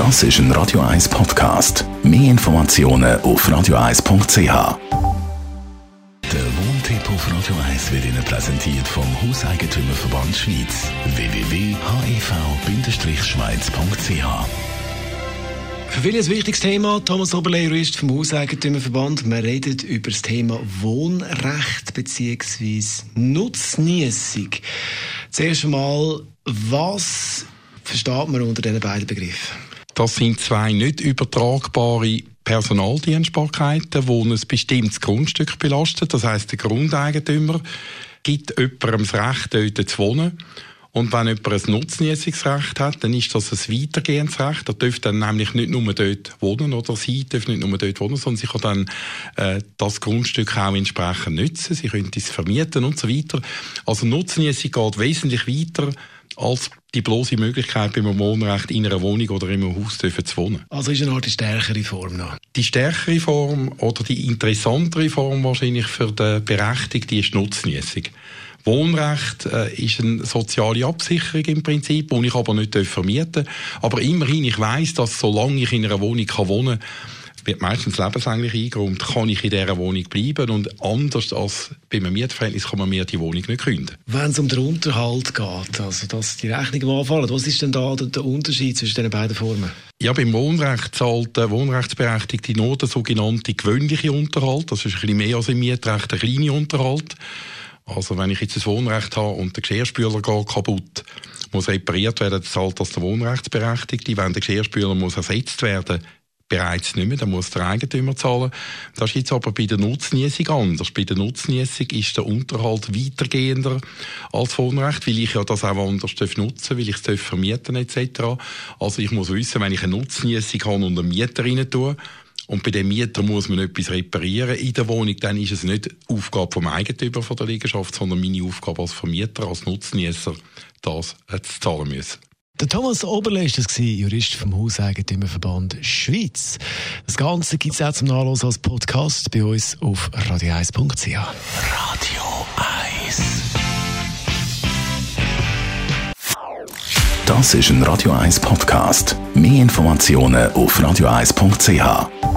Das ist ein Radio 1 Podcast. Mehr Informationen auf radio1.ch. Der Wohntipp auf Radio 1 wird Ihnen präsentiert vom Hauseigentümerverband Schweiz. www.hev-schweiz.ch Für viele ein wichtiges Thema. Thomas Oberle, Jurist vom Hauseigentümerverband. Wir reden über das Thema Wohnrecht bzw. Nutznießung. Zuerst einmal, was versteht man unter diesen beiden Begriffen? Das sind zwei nicht übertragbare Personaldienstbarkeiten, die ein bestimmtes Grundstück belastet. Das heißt, der Grundeigentümer gibt jemandem das Recht, dort zu wohnen. Und wenn jemand ein Nutznießungsrecht hat, dann ist das ein weitergehendes Recht. Er darf dann nämlich nicht nur dort wohnen oder sie darf nicht nur dort wohnen, sondern sie kann dann äh, das Grundstück auch entsprechend nutzen. Sie können es vermieten und so weiter. Also Nutznießung geht wesentlich weiter als die bloße Möglichkeit, beim Wohnrecht in einer Wohnung oder in einem Haus zu wohnen. Also ist eine Art die stärkere Form noch? Die stärkere Form oder die interessantere Form wahrscheinlich für den Berechtigten ist die Nutznießung. Wohnrecht äh, ist eine soziale Absicherung im Prinzip, die ich aber nicht vermieten darf. Aber immerhin, ich weiss, dass solange ich in einer Wohnung kann wohnen kann, wird meistens lebenslänglich eingeräumt, kann ich in dieser Wohnung bleiben und anders als bei einem Mietverhältnis kann man mir die Wohnung nicht künden. Wenn es um den Unterhalt geht, also dass die Rechnungen anfallen, was ist denn da der Unterschied zwischen diesen beiden Formen? Ja, beim Wohnrecht zahlt der Wohnrechtsberechtigte nur den sogenannten gewöhnliche Unterhalt, das ist ein bisschen mehr als im Mietrecht, der kleine Unterhalt. Also wenn ich jetzt ein Wohnrecht habe und der Geschirrspüler geht kaputt, muss repariert werden, zahlt das der Wohnrechtsberechtigte. Wenn der Geschirrspüler muss ersetzt werden, bereits nicht mehr, dann muss der Eigentümer zahlen. Das ist jetzt aber bei der Nutznießung anders. Bei der Nutznießung ist der Unterhalt weitergehender als Wohnrecht, weil ich ja das auch anders nutzen weil ich es vermieten etc. Also ich muss wissen, wenn ich eine Nutznießung habe und einen Mieter rein tue, und bei dem Mieter muss man etwas reparieren in der Wohnung, dann ist es nicht Aufgabe vom Eigentümer von der Liegenschaft, sondern meine Aufgabe als Vermieter, als Nutznießer, das zu zahlen müssen. Der Thomas Oberle ist das Jurist vom Hauseigentümerverband Schweiz. Das Ganze gibt es auch zum Nachlesen als Podcast bei uns auf radio1.ch. Radio 1 Das ist ein Radio 1 Podcast. Mehr Informationen auf radio1.ch.